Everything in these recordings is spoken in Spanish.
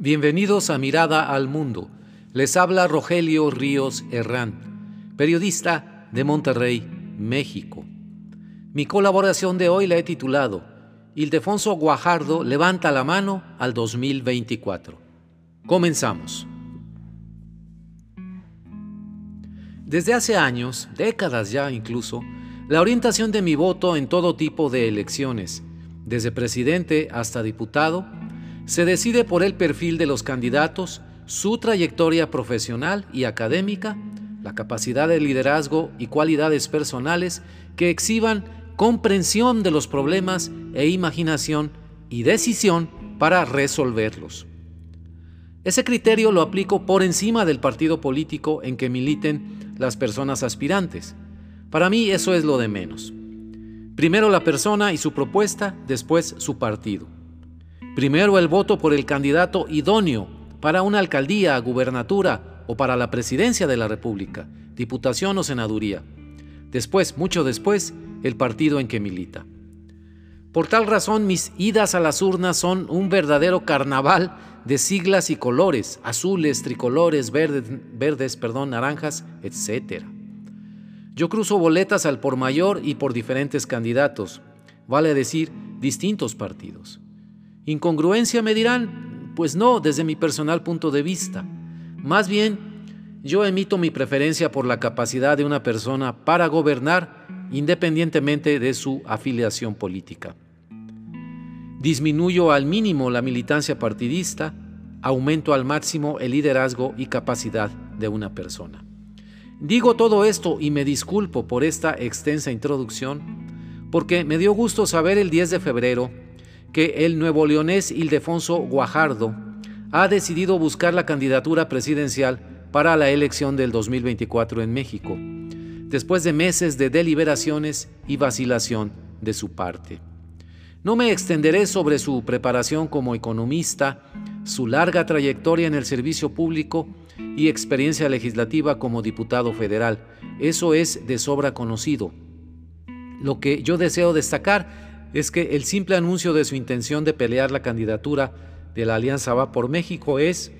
Bienvenidos a Mirada al Mundo. Les habla Rogelio Ríos Herrán, periodista de Monterrey, México. Mi colaboración de hoy la he titulado Ildefonso Guajardo levanta la mano al 2024. Comenzamos. Desde hace años, décadas ya incluso, la orientación de mi voto en todo tipo de elecciones, desde presidente hasta diputado, se decide por el perfil de los candidatos, su trayectoria profesional y académica, la capacidad de liderazgo y cualidades personales que exhiban comprensión de los problemas e imaginación y decisión para resolverlos. Ese criterio lo aplico por encima del partido político en que militen las personas aspirantes. Para mí eso es lo de menos. Primero la persona y su propuesta, después su partido. Primero el voto por el candidato idóneo para una alcaldía, gubernatura o para la presidencia de la República, diputación o senaduría. Después, mucho después, el partido en que milita. Por tal razón, mis idas a las urnas son un verdadero carnaval de siglas y colores, azules, tricolores, verdes, verdes perdón, naranjas, etc. Yo cruzo boletas al por mayor y por diferentes candidatos, vale decir, distintos partidos. Incongruencia me dirán, pues no, desde mi personal punto de vista. Más bien, yo emito mi preferencia por la capacidad de una persona para gobernar independientemente de su afiliación política. Disminuyo al mínimo la militancia partidista, aumento al máximo el liderazgo y capacidad de una persona. Digo todo esto y me disculpo por esta extensa introducción, porque me dio gusto saber el 10 de febrero que el nuevo leonés Ildefonso Guajardo ha decidido buscar la candidatura presidencial para la elección del 2024 en México, después de meses de deliberaciones y vacilación de su parte. No me extenderé sobre su preparación como economista, su larga trayectoria en el servicio público y experiencia legislativa como diputado federal. Eso es de sobra conocido. Lo que yo deseo destacar es que el simple anuncio de su intención de pelear la candidatura de la Alianza Va por México es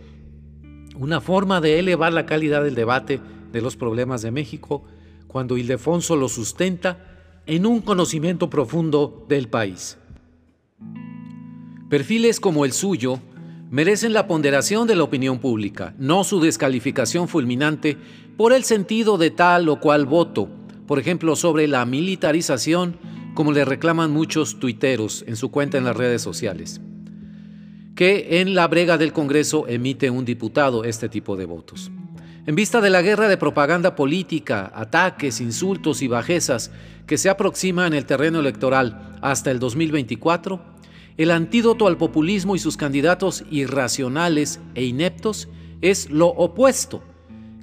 una forma de elevar la calidad del debate de los problemas de México cuando Ildefonso lo sustenta en un conocimiento profundo del país. Perfiles como el suyo merecen la ponderación de la opinión pública, no su descalificación fulminante por el sentido de tal o cual voto, por ejemplo sobre la militarización como le reclaman muchos tuiteros en su cuenta en las redes sociales, que en la brega del Congreso emite un diputado este tipo de votos. En vista de la guerra de propaganda política, ataques, insultos y bajezas que se aproxima en el terreno electoral hasta el 2024, el antídoto al populismo y sus candidatos irracionales e ineptos es lo opuesto.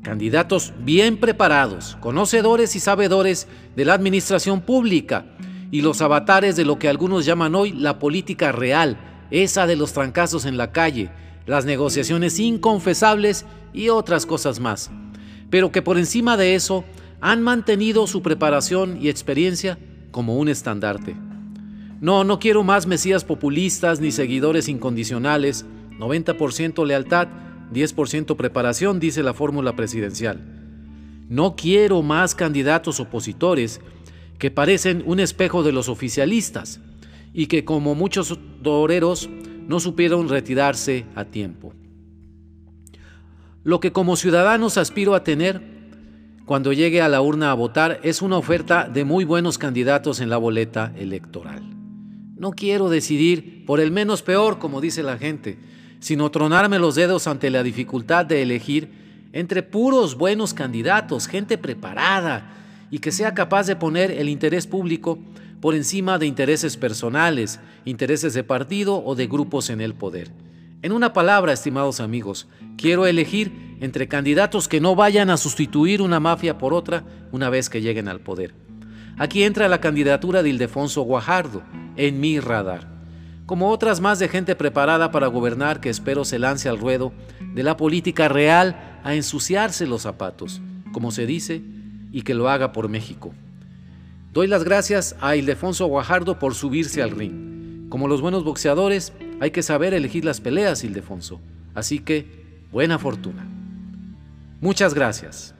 Candidatos bien preparados, conocedores y sabedores de la administración pública, y los avatares de lo que algunos llaman hoy la política real, esa de los trancazos en la calle, las negociaciones inconfesables y otras cosas más, pero que por encima de eso han mantenido su preparación y experiencia como un estandarte. No, no quiero más mesías populistas ni seguidores incondicionales, 90% lealtad, 10% preparación, dice la fórmula presidencial. No quiero más candidatos opositores que parecen un espejo de los oficialistas y que como muchos toreros no supieron retirarse a tiempo. Lo que como ciudadanos aspiro a tener cuando llegue a la urna a votar es una oferta de muy buenos candidatos en la boleta electoral. No quiero decidir por el menos peor, como dice la gente, sino tronarme los dedos ante la dificultad de elegir entre puros buenos candidatos, gente preparada, y que sea capaz de poner el interés público por encima de intereses personales, intereses de partido o de grupos en el poder. En una palabra, estimados amigos, quiero elegir entre candidatos que no vayan a sustituir una mafia por otra una vez que lleguen al poder. Aquí entra la candidatura de Ildefonso Guajardo, en mi radar, como otras más de gente preparada para gobernar que espero se lance al ruedo de la política real a ensuciarse los zapatos, como se dice, y que lo haga por México. Doy las gracias a Ildefonso Guajardo por subirse al ring. Como los buenos boxeadores, hay que saber elegir las peleas, Ildefonso. Así que, buena fortuna. Muchas gracias.